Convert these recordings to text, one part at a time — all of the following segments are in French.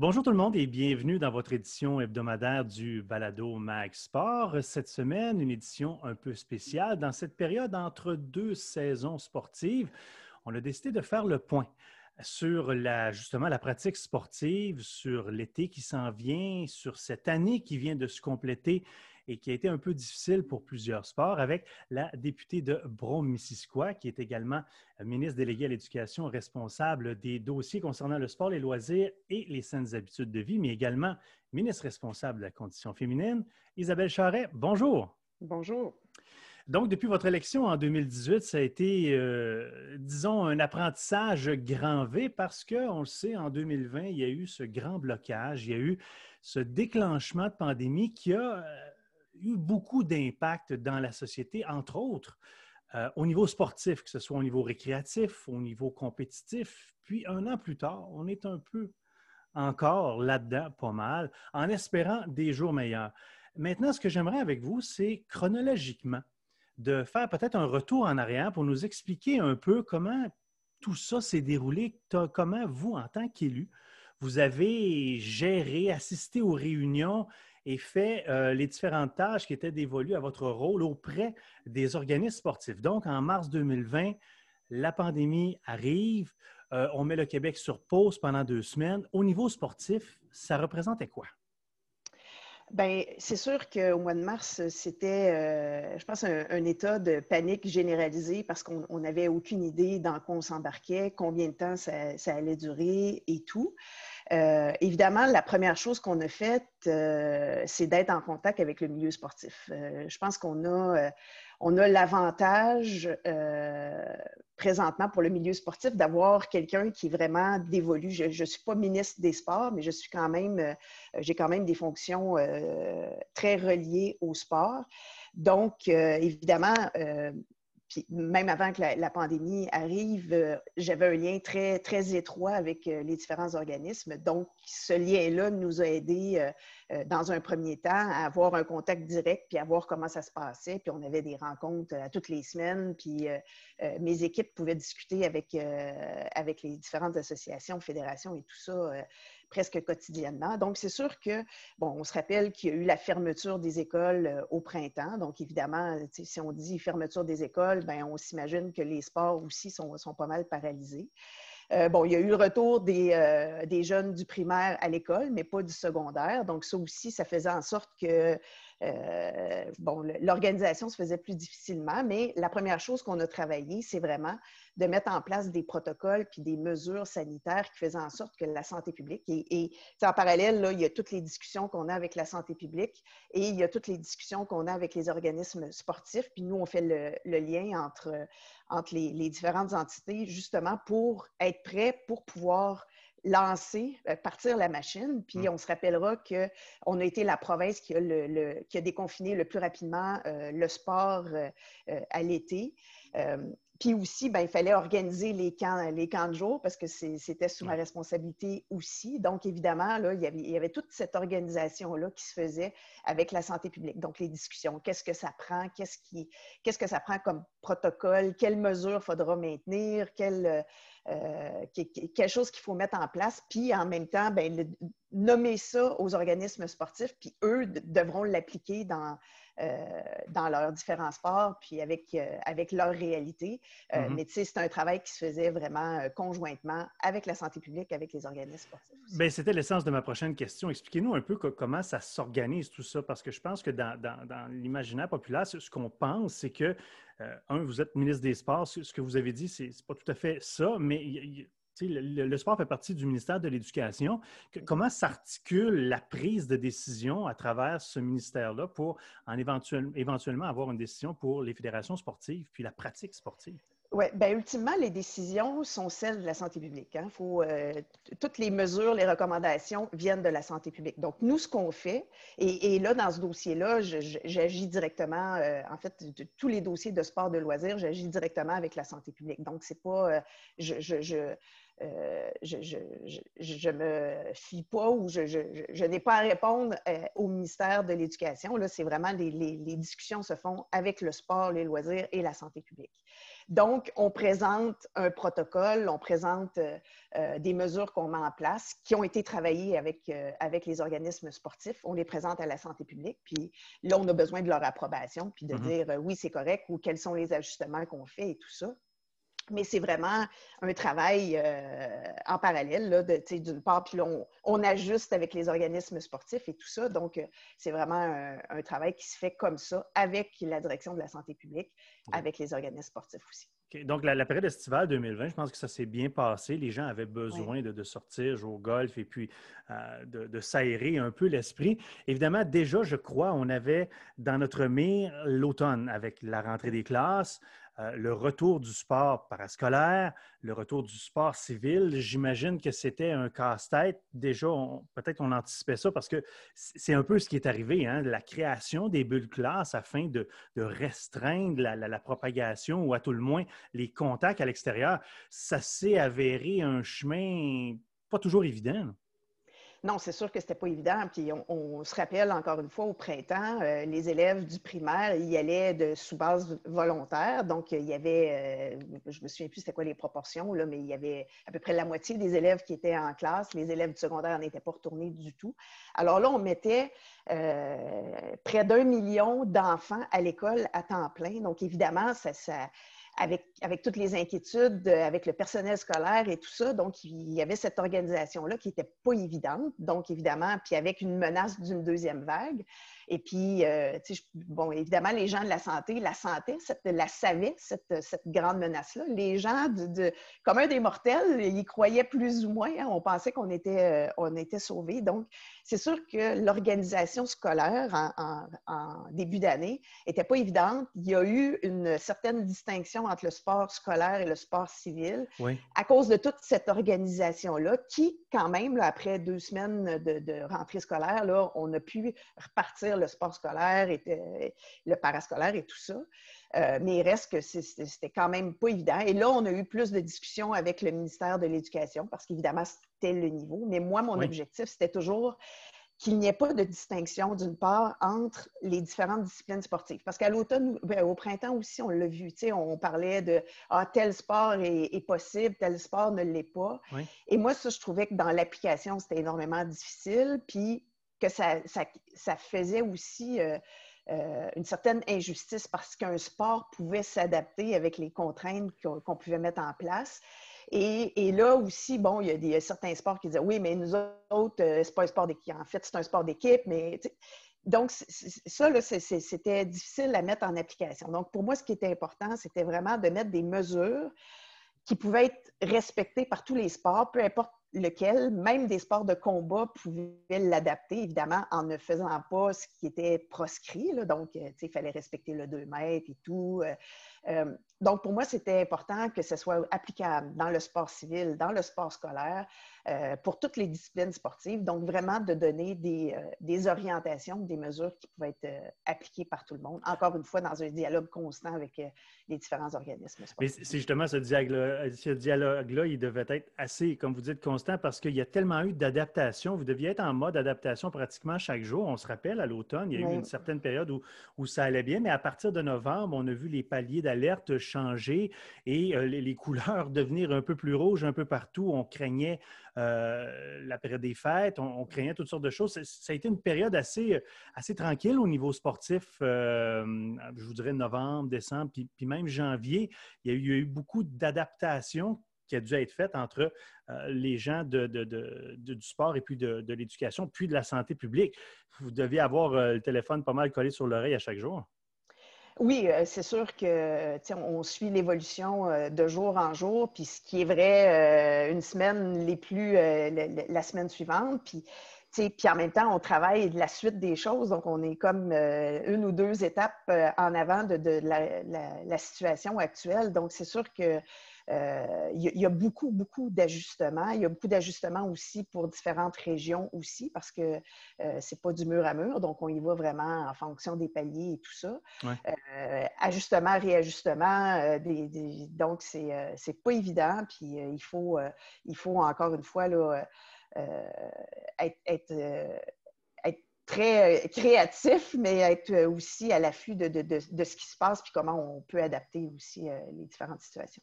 Bonjour tout le monde et bienvenue dans votre édition hebdomadaire du Balado Mag Sport. Cette semaine, une édition un peu spéciale. Dans cette période entre deux saisons sportives, on a décidé de faire le point sur la, justement la pratique sportive, sur l'été qui s'en vient, sur cette année qui vient de se compléter et qui a été un peu difficile pour plusieurs sports avec la députée de Brome-Missisquoi, qui est également ministre déléguée à l'éducation responsable des dossiers concernant le sport, les loisirs et les saines habitudes de vie, mais également ministre responsable de la condition féminine. Isabelle Charret, bonjour. Bonjour. Donc, depuis votre élection en 2018, ça a été, euh, disons, un apprentissage grand V parce qu'on le sait, en 2020, il y a eu ce grand blocage, il y a eu ce déclenchement de pandémie qui a euh, eu beaucoup d'impact dans la société, entre autres euh, au niveau sportif, que ce soit au niveau récréatif, au niveau compétitif. Puis un an plus tard, on est un peu encore là-dedans, pas mal, en espérant des jours meilleurs. Maintenant, ce que j'aimerais avec vous, c'est chronologiquement de faire peut-être un retour en arrière pour nous expliquer un peu comment tout ça s'est déroulé, comment vous, en tant qu'élu, vous avez géré, assisté aux réunions et fait euh, les différentes tâches qui étaient dévolues à votre rôle auprès des organismes sportifs. Donc, en mars 2020, la pandémie arrive, euh, on met le Québec sur pause pendant deux semaines. Au niveau sportif, ça représentait quoi? Bien, c'est sûr qu'au mois de mars, c'était, euh, je pense, un, état de panique généralisée parce qu'on n'avait aucune idée dans quoi on s'embarquait, combien de temps ça allait durer et tout. Euh, évidemment, la première chose qu'on a faite, euh, c'est d'être en contact avec le milieu sportif. Euh, je pense qu'on a, on a l'avantage présentement pour le milieu sportif d'avoir quelqu'un qui est vraiment dévolu. Je ne suis pas ministre des Sports, mais je suis quand même, j'ai quand même des fonctions très reliées au sport. Donc, évidemment, même avant que la, pandémie arrive, euh, j'avais un lien très, très étroit avec euh, les différents organismes. Donc, ce lien-là nous a aidés euh, dans un premier temps à avoir un contact direct puis à voir comment ça se passait. Puis on avait des rencontres à toutes les semaines. Puis mes équipes pouvaient discuter avec, avec les différentes associations, fédérations et tout ça presque quotidiennement. Donc, c'est sûr que, bon, on se rappelle qu'il y a eu la fermeture des écoles euh, au printemps. Donc, évidemment, si on dit fermeture des écoles, bien, on s'imagine que les sports aussi sont, sont pas mal paralysés. Euh, bon, il y a eu le retour des, euh, des jeunes du primaire à l'école, mais pas du secondaire. Donc, ça aussi, ça faisait en sorte que bon, l'organisation se faisait plus difficilement, mais la première chose qu'on a travaillé, c'est vraiment de mettre en place des protocoles puis des mesures sanitaires qui faisaient en sorte que la santé publique, et, en parallèle, là, il y a toutes les discussions qu'on a avec la santé publique et il y a toutes les discussions qu'on a avec les organismes sportifs, puis nous, on fait le, lien entre, entre les, les différentes entités justement pour être prêts pour pouvoir lancer, euh, partir la machine. Puis mm. on se rappellera qu'on a été la province qui a, le, qui a déconfiné le plus rapidement euh, le sport euh, à l'été. Puis aussi, ben, il fallait organiser les camps, les camps de jour parce que c'était sous ma responsabilité aussi. Donc, évidemment, là, il, y avait, il y avait toute cette organisation-là qui se faisait avec la santé publique. Donc, les discussions, qu'est-ce que ça prend, qu'est-ce, qui, qu'est-ce que ça prend comme protocole, quelles mesures faudra maintenir, quelle, euh, quelque chose qu'il faut mettre en place. Puis, en même temps, ben, nommer ça aux organismes sportifs, puis eux devront l'appliquer dans dans leurs différents sports, puis avec, euh, avec leur réalité. Euh, mm-hmm. Mais tu sais, c'est un travail qui se faisait vraiment conjointement avec la santé publique, avec les organismes sportifs. Bien, c'était l'essence de ma prochaine question. Expliquez-nous un peu comment ça s'organise tout ça, parce que je pense que dans, dans, dans l'imaginaire populaire, ce qu'on pense, c'est que, un, vous êtes ministre des Sports, ce que vous avez dit, c'est pas tout à fait ça, mais il, le, sport fait partie du ministère de l'Éducation. Comment s'articule la prise de décision à travers ce ministère-là pour en éventuellement avoir une décision pour les fédérations sportives puis la pratique sportive? Oui, bien, ultimement, les décisions sont celles de la santé publique. Hein. Faut, euh, toutes les mesures, les recommandations viennent de la santé publique. Donc, nous, ce qu'on fait, et, là, dans ce dossier-là, j'agis directement, euh, en fait, de, tous les dossiers de sport de loisirs, j'agis directement avec la santé publique. Donc, c'est pas, euh, je, ne me fie pas ou je, n'ai pas à répondre au ministère de l'Éducation. Là, c'est vraiment les, les, discussions se font avec le sport, les loisirs et la santé publique. Donc, on présente un protocole, on présente euh, euh, des mesures qu'on met en place qui ont été travaillées avec, euh, avec les organismes sportifs. On les présente à la santé publique, puis là, on a besoin de leur approbation, puis de mm-hmm. dire oui, c'est correct ou quels sont les ajustements qu'on fait et tout ça. Mais c'est vraiment un travail euh, en parallèle, d'une part, puis on, on, ajuste avec les organismes sportifs et tout ça. Donc, euh, c'est vraiment un, travail qui se fait comme ça avec la direction de la santé publique, avec les organismes sportifs aussi. Donc, la, période estivale 2020, je pense que ça s'est bien passé. Les gens avaient besoin de, sortir, jouer au golf et puis euh, de, de s'aérer un peu l'esprit. Évidemment, déjà, je crois, on avait dans notre mire l'automne avec la rentrée des classes. Euh, le retour du sport parascolaire, le retour du sport civil, j'imagine que c'était un casse-tête. Déjà, peut-être qu'on anticipait ça parce que c'est un peu ce qui est arrivé, hein, la création des bulles classe afin de, restreindre la, propagation ou à tout le moins les contacts à l'extérieur. Ça s'est avéré un chemin pas toujours évident. Non, c'est sûr que c'était pas évident. Puis on, se rappelle encore une fois au printemps, euh, les élèves du primaire y allaient de sous base volontaire. Donc il y avait, euh, je me souviens plus c'était quoi les proportions là, mais il y avait à peu près la moitié des élèves qui étaient en classe. Les élèves du secondaire n'étaient pas retournés du tout. Alors là, on mettait euh, près d'un million d'enfants à l'école à temps plein. Donc évidemment, ça, ça avec, toutes les inquiétudes, avec le personnel scolaire et tout ça. Donc, il y avait cette organisation-là qui n'était pas évidente. Donc, évidemment, puis avec une menace d'une deuxième vague. Et puis, euh, bon, évidemment, les gens de la santé la santé, cette, la savaient, cette, cette grande menace-là. Les gens, de, comme un des mortels, ils croyaient plus ou moins. Hein. on pensait qu'on était, euh, on était sauvés. Donc, c'est sûr que l'organisation scolaire en, en, début d'année n'était pas évidente. Il y a eu une certaine distinction entre le sport scolaire et le sport civil à cause de toute cette organisation-là qui, quand même, après deux semaines de, de rentrée scolaire, là, on a pu repartir le sport scolaire, et, le parascolaire et tout ça. Euh, mais il reste que c'était quand même pas évident. Et là, on a eu plus de discussions avec le ministère de l'Éducation parce qu'évidemment, c'était le niveau. Mais moi, mon objectif, c'était toujours qu'il n'y ait pas de distinction, d'une part, entre les différentes disciplines sportives. Parce qu'à l'automne, ben, au printemps aussi, on l'a vu, on parlait de ah, tel sport est, possible, tel sport ne l'est pas. Et moi, ça, je trouvais que dans l'application, c'était énormément difficile. Puis que ça, faisait aussi euh, euh, une certaine injustice parce qu'un sport pouvait s'adapter avec les contraintes qu'on pouvait mettre en place. Et, là aussi, bon, il y a certains sports qui disaient oui, mais nous autres, euh, c'est pas un sport d'équipe. En fait, c'est un sport d'équipe, mais donc, ça, c'était difficile à mettre en application. Donc, pour moi, ce qui était important, c'était vraiment de mettre des mesures qui pouvaient être respectées par tous les sports, peu importe lequel, même des sports de combat, pouvaient l'adapter, évidemment, en ne faisant pas ce qui était proscrit. Donc, euh, il fallait respecter le 2 mètres et tout. Euh, euh, donc, pour moi, c'était important que ce soit applicable dans le sport civil, dans le sport scolaire, euh, pour toutes les disciplines sportives. Donc, vraiment de donner des, euh, orientations, des mesures qui pouvaient être appliquées par tout le monde. Encore une fois, dans un dialogue constant avec les différents organismes sportifs. Mais c'est justement ce dialogue-là, ce dialogue-là, il devait être assez, comme vous dites, constant parce qu'il y a tellement eu d'adaptation. Vous deviez être en mode adaptation pratiquement chaque jour. On se rappelle, à l'automne, il y a eu une certaine période où, où ça allait bien, mais à partir de novembre, on a vu les paliers d'adaptation alerte changer et euh, les, couleurs devenir un peu plus rouges un peu partout. On craignait euh, la période des fêtes, on, craignait toutes sortes de choses. Ça a été une période assez, assez tranquille au niveau sportif, euh, je vous dirais novembre, décembre, puis, même janvier. Il y a eu, beaucoup d'adaptations qui a dû être faite entre les gens de, du sport et puis de, l'éducation, puis de la santé publique. Vous deviez avoir le téléphone pas mal collé sur l'oreille à chaque jour. Oui, euh, c'est sûr que on suit l'évolution euh, de jour en jour, puis ce qui est vrai euh, une semaine les plus la, semaine suivante, puis puis en même temps, on travaille de la suite des choses, donc on est comme une ou deux étapes en avant de, la, situation actuelle. Donc c'est sûr que il y, a beaucoup, beaucoup d'ajustements. Il y a beaucoup d'ajustements aussi pour différentes régions aussi, parce que c'est pas du mur à mur, donc on y va vraiment en fonction des paliers et tout ça. ajustement, réajustement, des, donc c'est pas évident, puis il, faut, il faut encore une fois là, être euh, créatif, mais être euh, aussi à l'affût de, ce qui se passe puis comment on peut adapter aussi euh, les différentes situations.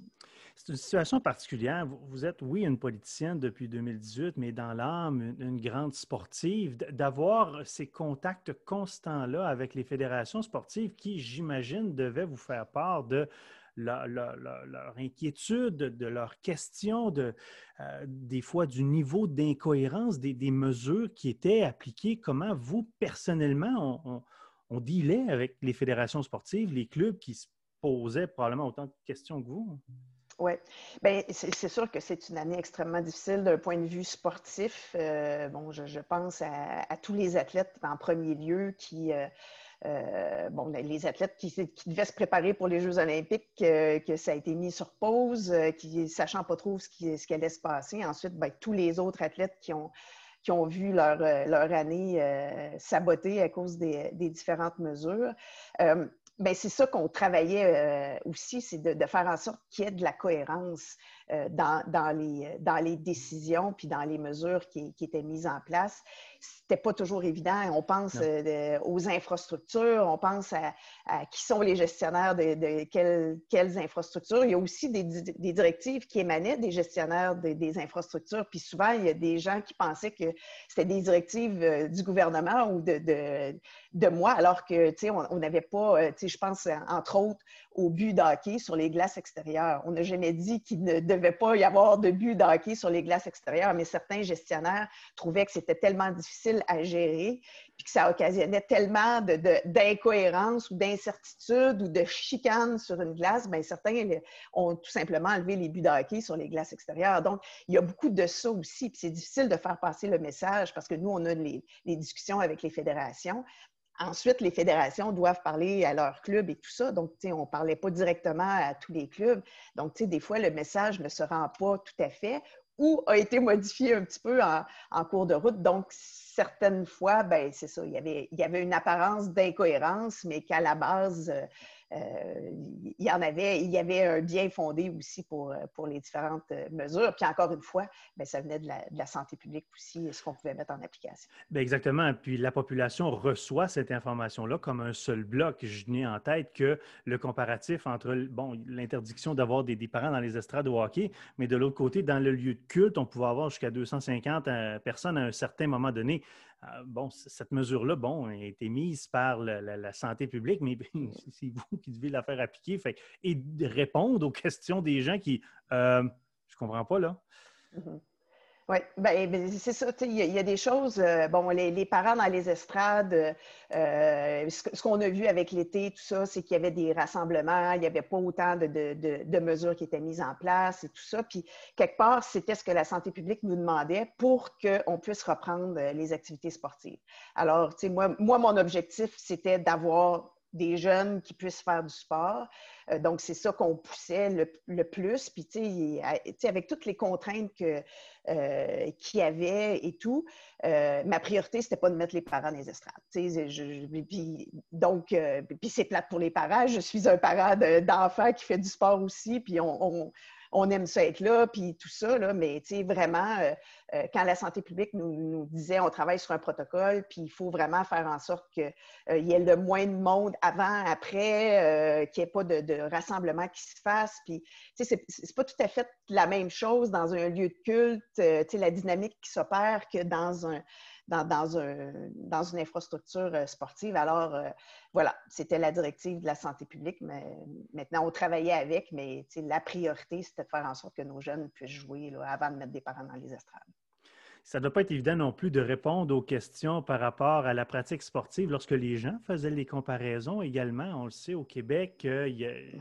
C'est une situation particulière. Vous êtes, oui, une politicienne depuis 2018, mais dans l'âme, une, grande sportive. D'avoir ces contacts constants-là avec les fédérations sportives qui, j'imagine, devaient vous faire part de leur, inquiétude, de leurs questions, de, euh, des fois du niveau d'incohérence des, mesures qui étaient appliquées. Comment vous, personnellement, on, on, dealait avec les fédérations sportives, les clubs qui se posaient probablement autant de questions que vous? Oui, bien, c'est sûr que c'est une année extrêmement difficile d'un point de vue sportif. Euh, bon, je, pense à, tous les athlètes en premier lieu qui, euh, euh, bon, les athlètes qui, devaient se préparer pour les Jeux olympiques, euh, que ça a été mis sur pause, euh, qui sachant pas trop ce qui, ce qui allait se passer. Ensuite, ben, tous les autres athlètes qui ont, vu leur, leur année saboter à cause des, différentes mesures. Ben, c'est ça qu'on travaillait aussi, c'est de, faire en sorte qu'il y ait de la cohérence dans, dans, les, dans les décisions puis dans les mesures qui, qui étaient mises en place c'était pas toujours évident. On pense euh, aux infrastructures, on pense à, qui sont les gestionnaires de, quelles, infrastructures. Il y a aussi des, directives qui émanaient des gestionnaires des infrastructures. Puis souvent, il y a des gens qui pensaient que c'était des directives euh, du gouvernement ou de, de, moi, alors que, tu sais, on n'avait pas, euh, tu sais, je pense, entre autres, au but d'hockey sur les glaces extérieures. On n'a jamais dit qu'il ne devait pas y avoir de but d'hockey sur les glaces extérieures, mais certains gestionnaires trouvaient que c'était tellement difficile à gérer, puis que ça occasionnait tellement d'incohérences ou d'incertitudes ou de chicanes sur une glace, bien, certains ont tout simplement enlevé les buts d'hockey sur les glaces extérieures. Donc, il y a beaucoup de ça aussi, puis c'est difficile de faire passer le message parce que nous, on a les discussions avec les fédérations, Ensuite, les fédérations doivent parler à leurs clubs et tout ça. Donc, on ne parlait pas directement à tous les clubs. Donc, des fois, le message ne se rend pas tout à fait ou a été modifié un petit peu en, cours de route. Donc, certaines fois, ben, c'est ça, il y, avait, une apparence d'incohérence, mais qu'à la base, euh, il y en avait, il y avait un bien fondé aussi pour, euh, pour les différentes euh, mesures. Puis encore une fois, bien, ça venait de la, santé publique aussi, ce qu'on pouvait mettre en application. Bien, exactement. Puis la population reçoit cette information-là comme un seul bloc. Je n'ai en tête que le comparatif entre bon, l'interdiction d'avoir des, des, parents dans les estrades au hockey, mais de l'autre côté, dans le lieu de culte, on pouvait avoir jusqu'à 250 personnes à un certain moment donné. Ah, bon, cette mesure-là, bon, a été mise par la, santé publique, mais c'est vous qui devez la faire appliquer fait, et répondre aux questions des gens qui, euh, je comprends pas là. Mm-hmm. Oui, ben, ben, c'est ça. Il y, a des choses. Euh, bon, les, parents dans les estrades, euh, ce, qu'on a vu avec l'été, tout ça, c'est qu'il y avait des rassemblements, il n'y avait pas autant de, mesures qui étaient mises en place et tout ça. Puis, quelque part, c'était ce que la santé publique nous demandait pour qu'on puisse reprendre euh, les activités sportives. Alors, tu sais, moi, moi, mon objectif, c'était d'avoir des jeunes qui puissent faire du sport. Euh, donc, c'est ça qu'on poussait le, plus. Puis, tu sais, avec toutes les contraintes euh, qu'il y avait et tout, euh, ma priorité, c'était pas de mettre les parents dans les estrades. puis, donc, puis c'est plate pour les parents. Je suis un parent d'enfant qui fait du sport aussi, puis on aime ça être là, puis tout ça, là, mais vraiment, euh, euh, quand la santé publique nous, disait on travaille sur un protocole, puis il faut vraiment faire en sorte qu'il euh, y ait le moins de monde avant, après, qu'il n'y ait pas de, rassemblement qui se fasse. Puis, c'est, c'est pas tout à fait la même chose dans un lieu de culte, la dynamique qui s'opère que dans un dans, un, dans une infrastructure euh, sportive. Alors, euh, voilà, c'était la directive de la santé publique, mais maintenant, on travaillait avec, mais la priorité, c'était de faire en sorte que nos jeunes puissent jouer là, avant de mettre des parents dans les estrades. Ça ne doit pas être évident non plus de répondre aux questions par rapport à la pratique sportive lorsque les gens faisaient les comparaisons également. On le sait au Québec,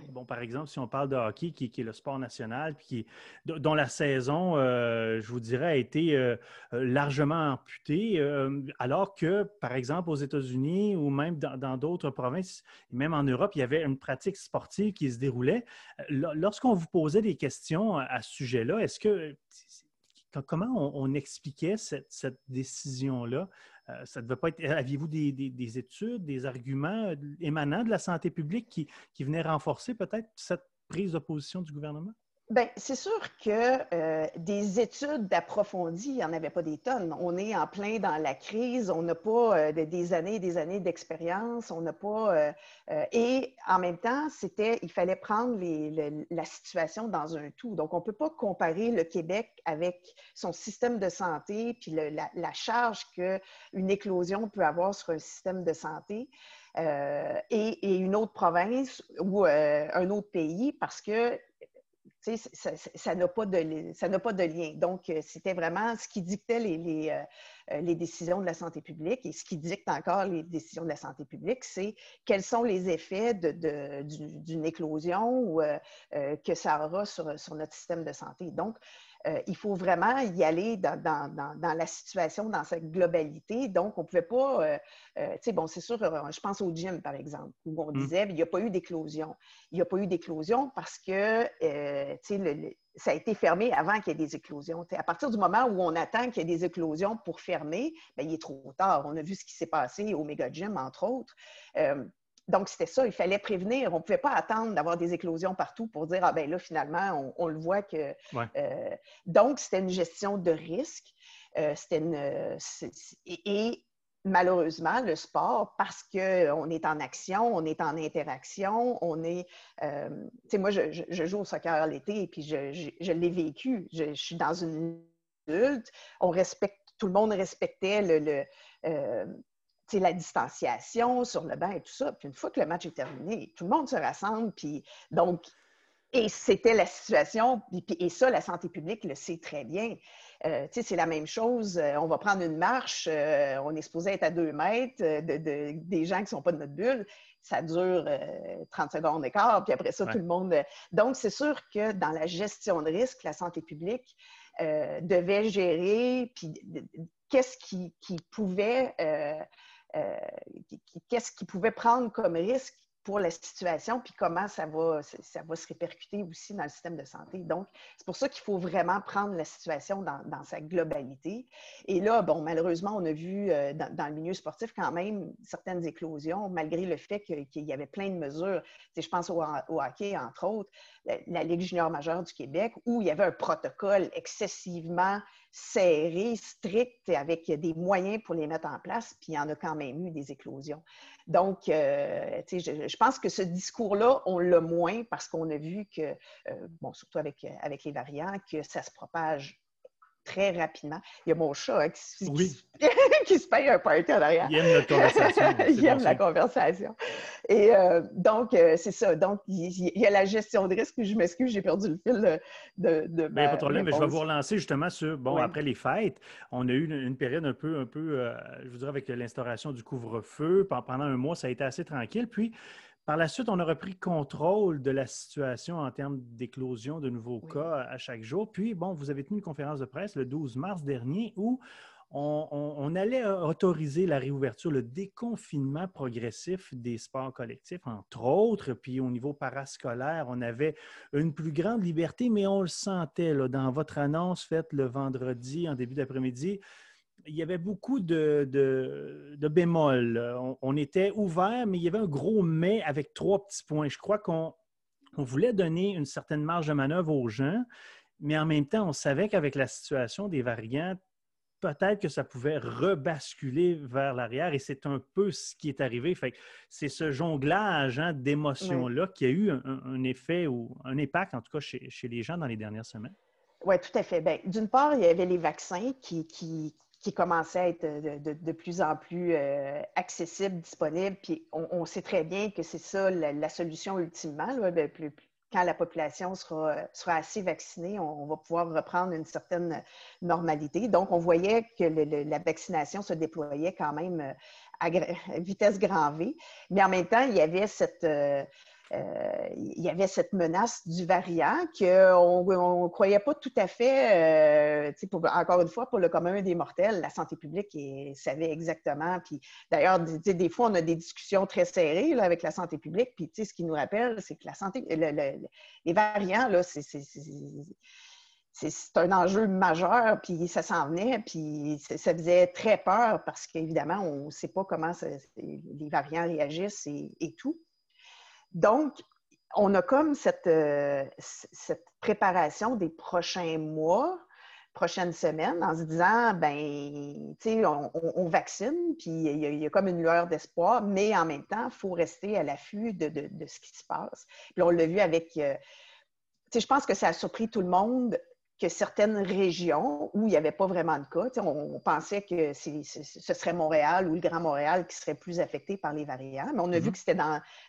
bon, par exemple, si on parle de hockey, qui, est le sport national, puis dont la saison, euh, je vous dirais, a été euh, largement amputée, euh, alors que, par exemple, aux États-Unis ou même dans d'autres provinces, même en Europe, il y avait une pratique sportive qui se déroulait. Lorsqu'on vous posait des questions à ce sujet-là, est-ce que comment on, expliquait cette, décision-là? Euh. Aviez-vous des, études, des arguments euh, émanant de la santé publique qui, qui venaient renforcer peut-être cette prise de position du gouvernement? Bien, c'est sûr que euh, des études approfondies, il n'y en avait pas des tonnes. On est en plein dans la crise, on n'a pas euh, des années et des années d'expérience, on n'a pas. Euh, et en même temps, c'était, il fallait prendre la situation dans un tout. Donc, on ne peut pas comparer le Québec avec son système de santé puis la, charge qu'une éclosion peut avoir sur un système de santé. et, une autre province ou un autre pays parce que ça n'a pas, de, pas de lien. Donc, euh, c'était vraiment ce qui dictait les, euh, euh, les, décisions de la santé publique et ce qui dicte encore les décisions de la santé publique, c'est quels sont les effets d'une éclosion ou, que ça aura sur, sur, notre système de santé. Donc, euh, il faut vraiment y aller dans, la situation, dans sa globalité. Donc, on ne pouvait pas, euh, euh, tu sais, bon, c'est sûr, je pense au gym, par exemple, où on mmh. disait, il n'y a pas eu d'éclosion. Il n'y a pas eu d'éclosion parce que, tu sais, ça a été fermé avant qu'il y ait des éclosions. à partir du moment où on attend qu'il y ait des éclosions pour fermer, bien, il est trop tard. On a vu ce qui s'est passé au Mega Gym, entre autres. Donc, c'était ça, il fallait prévenir. On ne pouvait pas attendre d'avoir des éclosions partout pour dire, ah ben là, finalement, on, le voit que... Euh, donc, c'était une gestion de risque. Euh, c'était une... et, malheureusement, le sport, parce qu'on est en action, on est en interaction, on est... Euh, tu sais, moi, je, joue au soccer l'été et puis je, l'ai vécu. Je, suis dans une adulte. On respecte... Tout le monde respectait le la distanciation sur le banc et tout ça. Puis une fois que le match est terminé, tout le monde se rassemble. Puis donc, et c'était la situation, et ça, la santé publique le sait très bien. Euh, c'est la même chose. Euh, on va prendre une marche, euh, on est supposé être à deux mètres de, des gens qui ne sont pas de notre bulle. Ça dure 30 secondes et quart, puis après ça, tout le monde. Donc, c'est sûr que dans la gestion de risque, la santé publique devait gérer, puis qu'est-ce qui, qui, pouvait euh, qu'est-ce qu'ils pouvaient prendre comme risque pour la situation, puis comment ça va, ça va se répercuter aussi dans le système de santé. Donc, c'est pour ça qu'il faut vraiment prendre la situation dans, sa globalité. Et là, bon, malheureusement, on a vu euh, dans, le milieu sportif quand même certaines éclosions, malgré le fait qu'il y avait plein de mesures. je pense au, hockey, entre autres, la, Ligue junior majeure du Québec, où il y avait un protocole excessivement serré, strict, avec des moyens pour les mettre en place, puis il y en a quand même eu des éclosions. Donc, euh, je, je, pense que ce discours-là, on l'a moins parce qu'on a vu que, euh, surtout avec les variants, que ça se propage très rapidement. Il y a mon chat hein, qui, se paye un party en arrière. Il aime la conversation. il aime la conversation. Et euh, donc, euh, c'est ça. Donc, il, y a la gestion de risque. Je m'excuse, j'ai perdu le fil de, de, ben, Pas de problème, mais je vais vous relancer justement sur, bon, après les fêtes, on a eu une, période un peu, un peu euh, je vous dirais, avec l'instauration du couvre-feu. Pendant un mois, ça a été assez tranquille. Puis, par la suite, on a repris contrôle de la situation en termes d'éclosion de nouveaux cas à chaque jour. Puis, bon, vous avez tenu une conférence de presse le 12 mars dernier où on, allait autoriser la réouverture, le déconfinement progressif des sports collectifs, entre autres. Puis au niveau parascolaire, on avait une plus grande liberté, mais on le sentait là, dans votre annonce faite le vendredi en début d'après-midi il y avait beaucoup de, de, bémols. On, était ouvert, mais il y avait un gros mais avec trois petits points. Je crois qu'on voulait donner une certaine marge de manœuvre aux gens, mais en même temps, on savait qu'avec la situation des variants, peut-être que ça pouvait rebasculer vers l'arrière et c'est un peu ce qui est arrivé. Fait c'est ce jonglage hein, d'émotions-là qui a eu un, effet ou un impact, en tout cas, chez, les gens dans les dernières semaines. Oui, tout à fait. Ben, d'une part, il y avait les vaccins qui, qui, qui commençait à être de, plus en plus euh, accessible, disponible. Puis on, sait très bien que c'est ça la, solution ultimement. Ben, plus, quand la population sera, sera assez vaccinée, on, va pouvoir reprendre une certaine normalité. Donc, on voyait que la vaccination se déployait quand même à, vitesse grand V, mais en même temps, il y avait cette... Euh, il y avait cette menace du variant qu'on ne croyait pas tout à fait, euh, encore une fois, pour le commun des mortels, la santé publique savait exactement. D'ailleurs, des fois, on a des discussions très serrées avec la santé publique. Puis ce qui nous rappelle, c'est que la santé, les variants, là, c'est c'est un enjeu majeur, puis ça s'en venait, puis ça faisait très peur parce qu'évidemment, on ne sait pas comment les variants réagissent et tout. Donc, on a comme cette, euh, cette préparation des prochains mois, prochaines semaines, en se disant, ben, tu sais, on, vaccine, puis il y, a, comme une lueur d'espoir, mais en même temps, il faut rester à l'affût de, ce qui se passe. Puis on l'a vu avec, euh, tu sais, je pense que ça a surpris tout le monde que certaines régions où il n'y avait pas vraiment de cas, on, pensait que ce serait Montréal ou le Grand Montréal qui serait plus affecté par les variants, mais on a vu mm-hmm. que c'était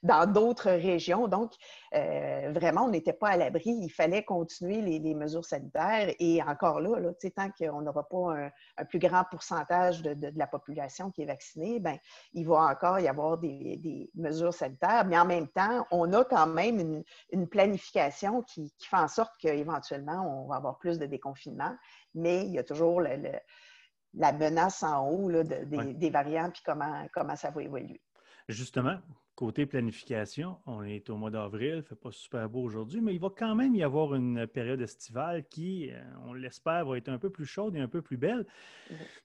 dans d'autres régions. Donc, euh, vraiment, on n'était pas à l'abri. Il fallait continuer les, mesures sanitaires. Et encore là, là tant qu'on n'aura pas un, plus grand pourcentage de, la population qui est vaccinée, ben, il va encore y avoir des, mesures sanitaires. Mais en même temps, on a quand même une, planification qui, qui fait en sorte qu'éventuellement, on va avoir plus de déconfinement, mais il y a toujours la menace en haut des, variants puis comment, comment ça va évoluer. Justement, côté planification, on est au mois d'avril, il ne fait pas super beau aujourd'hui, mais il va quand même y avoir une période estivale qui, euh, on l'espère, va être un peu plus chaude et un peu plus belle.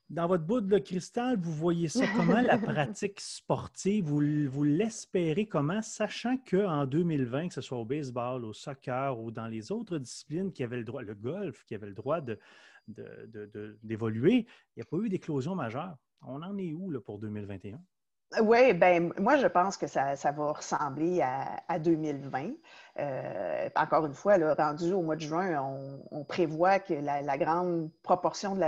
Dans votre bout de cristal, vous voyez ça comment, la pratique sportive? Vous, vous l'espérez comment, sachant qu'en 2020, que ce soit au baseball, au soccer ou dans les autres disciplines qui avaient le droit, le golf, qui avait le droit d'évoluer, de, il n'y a pas eu d'éclosion majeure. On en est où là, pour 2021? Oui, ben moi, je pense que ça, va ressembler à, 2020. Euh, encore une fois, là, rendu au mois de juin, on, prévoit que la, grande proportion de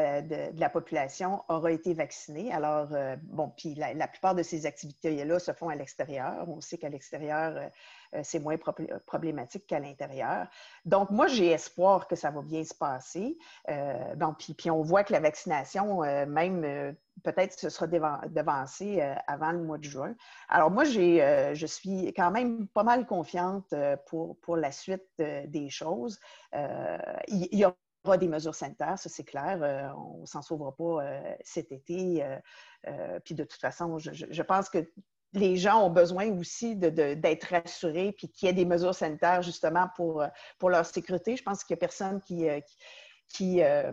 la, population aura été vaccinée. Alors, euh, bon, puis la, plupart de ces activités-là se font à l'extérieur. On sait qu'à l'extérieur, euh, c'est moins problématique qu'à l'intérieur. Donc, moi, j'ai espoir que ça va bien se passer. Puis, on voit que la vaccination, même peut-être ce sera devancé avant le mois de juin. Alors, moi, je suis quand même pas mal confiante pour, pour la suite des choses. il y aura des mesures sanitaires, ça c'est clair. on ne s'en sauvera pas cet été. puis de toute façon, je, pense que les gens ont besoin aussi d'être rassurés puis qu'il y ait des mesures sanitaires justement pour, euh, leur sécurité. Je pense qu'il n'y a personne euh, euh,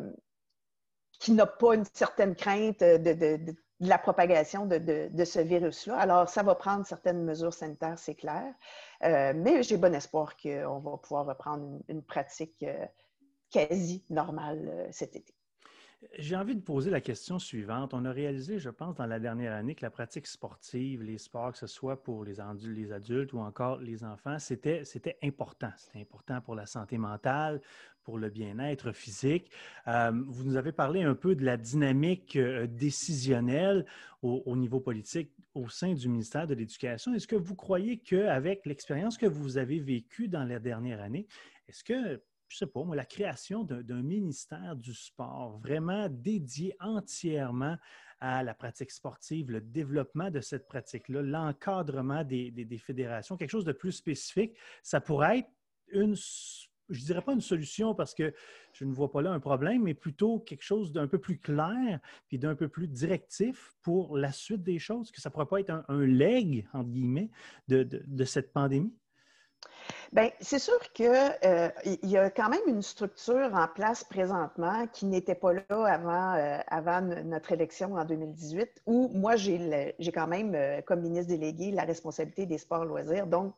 qui n'a pas une certaine crainte de, la propagation de, ce virus-là. Alors, ça va prendre certaines mesures sanitaires, c'est clair. mais j'ai bon espoir qu'on va pouvoir reprendre une pratique quasi normale cet été. J'ai envie de poser la question suivante. On a réalisé, je pense, dans la dernière année que la pratique sportive, les sports, que ce soit pour les adultes, ou encore les enfants, c'était important. C'était important pour la santé mentale, pour le bien-être physique. Euh, vous nous avez parlé un peu de la dynamique euh, décisionnelle au, niveau politique au sein du ministère de l'Éducation. Est-ce que vous croyez qu'avec l'expérience que vous avez vécue dans la dernière année, est-ce que je sais pas, moi, la création d'un ministère du sport vraiment dédié entièrement à la pratique sportive, le développement de cette pratique-là, l'encadrement des, fédérations, quelque chose de plus spécifique, ça pourrait être une, je ne dirais pas une solution parce que je ne vois pas là un problème, mais plutôt quelque chose d'un peu plus clair puis d'un peu plus directif pour la suite des choses, que ça ne pourrait pas être un, un leg, entre guillemets, de cette pandémie? Bien, c'est sûr qu'il euh, y a quand même une structure en place présentement qui n'était pas là avant, euh, avant notre élection en 2018, où moi, j'ai quand même, euh, comme ministre délégué, la responsabilité des sports loisirs. Donc,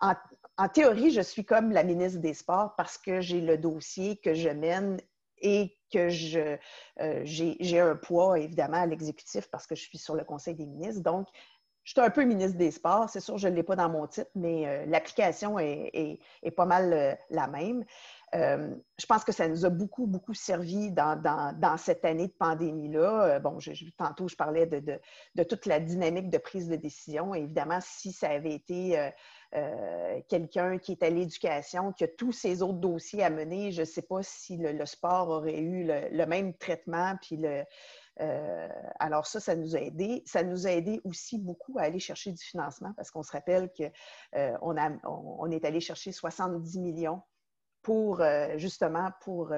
en, théorie, je suis comme la ministre des Sports parce que j'ai le dossier que je mène et que j'ai un poids, évidemment, à l'exécutif parce que je suis sur le Conseil des ministres. Donc, je suis un peu ministre des Sports. C'est sûr, je ne l'ai pas dans mon titre, mais euh, l'application est, pas mal euh, la même. je pense que ça nous a beaucoup, beaucoup servi dans, cette année de pandémie-là. bon, tantôt, je parlais de, toute la dynamique de prise de décision. Évidemment, si ça avait été euh, quelqu'un qui est à l'éducation, qui a tous ces autres dossiers à mener, je ne sais pas si le, sport aurait eu le, même traitement. Puis le, euh, alors ça, ça nous a aidé. Ça nous a aidé aussi beaucoup à aller chercher du financement parce qu'on se rappelle qu'on euh, on, est allé chercher 70 millions pour justement pour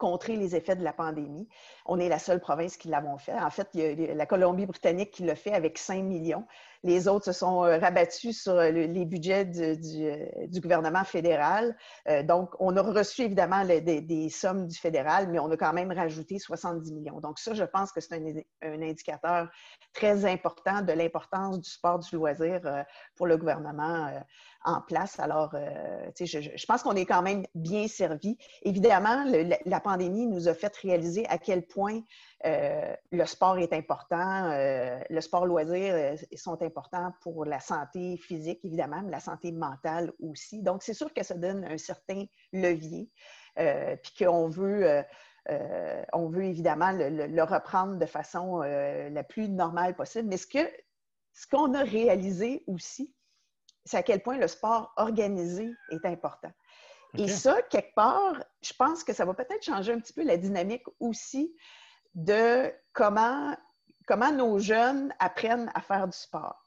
contrer les effets de la pandémie. On est la seule province qui l'avons fait. En fait, il y a la Colombie-Britannique qui l'a fait avec 5 millions. Les autres se sont euh, rabattus sur euh, les budgets euh, du, gouvernement fédéral. Donc, on a reçu évidemment des, sommes du fédéral, mais on a quand même rajouté 70 millions. Donc, ça, je pense que c'est un, indicateur très important de l'importance du sport du loisir pour le gouvernement en place. Alors, je, je, pense qu'on est quand même bien servi. Évidemment, la pandémie nous a fait réaliser à quel point euh, le sport est important, euh, le sport loisir euh, sont importants pour la santé physique, évidemment, mais la santé mentale aussi. Donc, c'est sûr que ça donne un certain levier, puis qu'on veut, on veut évidemment le, reprendre de façon la plus normale possible. Mais ce que ce qu'on a réalisé aussi, c'est à quel point le sport organisé est important. Et ça, quelque part, je pense que ça va peut-être changer un petit peu la dynamique aussi de comment, comment nos jeunes apprennent à faire du sport.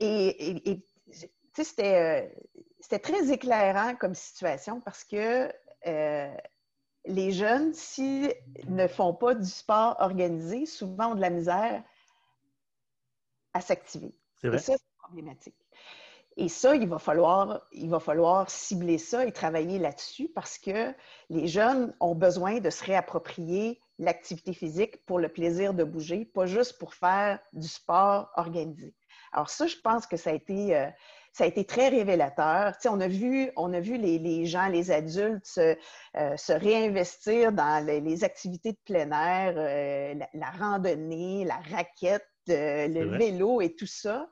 Et, et, c'était, très éclairant comme situation parce que euh, les jeunes, s'ils ne font pas du sport organisé, souvent ont de la misère à s'activer. Et ça, c'est problématique. Et ça, il va, falloir, il va falloir cibler ça et travailler là-dessus parce que les jeunes ont besoin de se réapproprier l'activité physique pour le plaisir de bouger, pas juste pour faire du sport organisé. Alors ça, je pense que ça a été, euh, ça a été très révélateur. on a vu, on a vu les, gens, les adultes se, euh, réinvestir dans les, activités de plein air, euh, la, randonnée, la raquette, le vélo et tout ça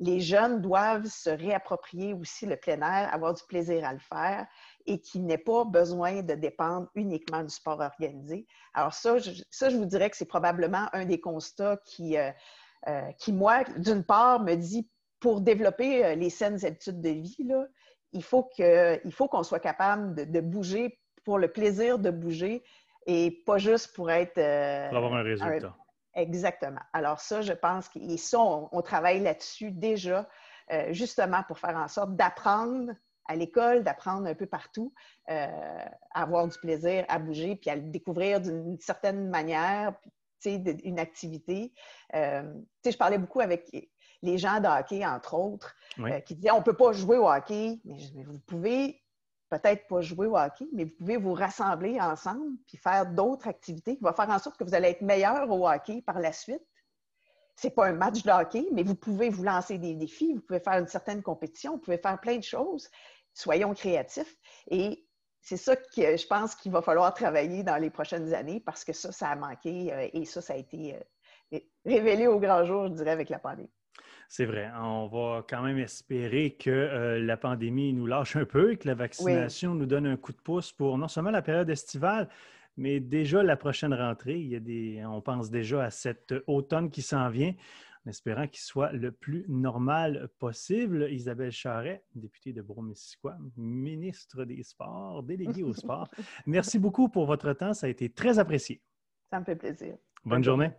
les jeunes doivent se réapproprier aussi le plein air, avoir du plaisir à le faire et qu'il n'ait pas besoin de dépendre uniquement du sport organisé. Alors ça, je, ça, je vous dirais que c'est probablement un des constats qui, euh, euh, qui moi, d'une part, me dit, pour développer euh, les saines habitudes de vie, il faut qu'on soit capable de, bouger pour le plaisir de bouger et pas juste pour être... pour avoir un résultat. Exactement. Alors ça, je pense qu'ils sont, on, travaille là-dessus déjà, euh, justement pour faire en sorte d'apprendre à l'école, d'apprendre un peu partout, euh, à avoir du plaisir, à bouger, puis à le découvrir d'une certaine manière, une activité. Euh, je parlais beaucoup avec les gens de hockey, entre autres, qui disaient on ne peut pas jouer au hockey, mais vous pouvez peut-être pas jouer au hockey, mais vous pouvez vous rassembler ensemble puis faire d'autres activités qui vont faire en sorte que vous allez être meilleur au hockey par la suite. Ce n'est pas un match de hockey, mais vous pouvez vous lancer des défis, vous pouvez faire une certaine compétition, vous pouvez faire plein de choses. Soyons créatifs. Et c'est ça que je pense qu'il va falloir travailler dans les prochaines années parce que ça, ça a manqué euh, et ça, ça a été euh, révélé au grand jour, je dirais, avec la pandémie. C'est vrai. On va quand même espérer que euh, la pandémie nous lâche un peu et que la vaccination nous donne un coup de pouce pour non seulement la période estivale, mais déjà la prochaine rentrée. Il y a des, on pense déjà à cet automne qui s'en vient, en espérant qu'il soit le plus normal possible. Isabelle Charret, députée de Bromissisquoi, ministre des Sports, déléguée au sport. Merci beaucoup pour votre temps. Ça a été très apprécié. Ça me fait plaisir. Bonne journée.